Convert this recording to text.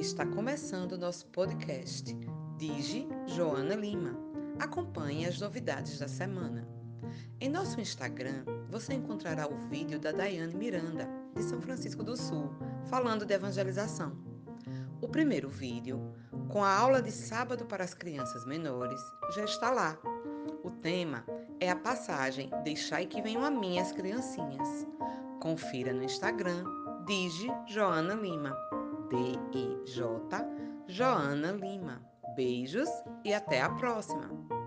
Está começando o nosso podcast Digi Joana Lima. Acompanhe as novidades da semana. Em nosso Instagram, você encontrará o vídeo da Daiane Miranda, de São Francisco do Sul, falando de evangelização. O primeiro vídeo, com a aula de sábado para as crianças menores, já está lá. O tema é a passagem Deixai que venham a mim as criancinhas. Confira no Instagram Digi Joana Lima. D-I-J Joana Lima. Beijos e até a próxima!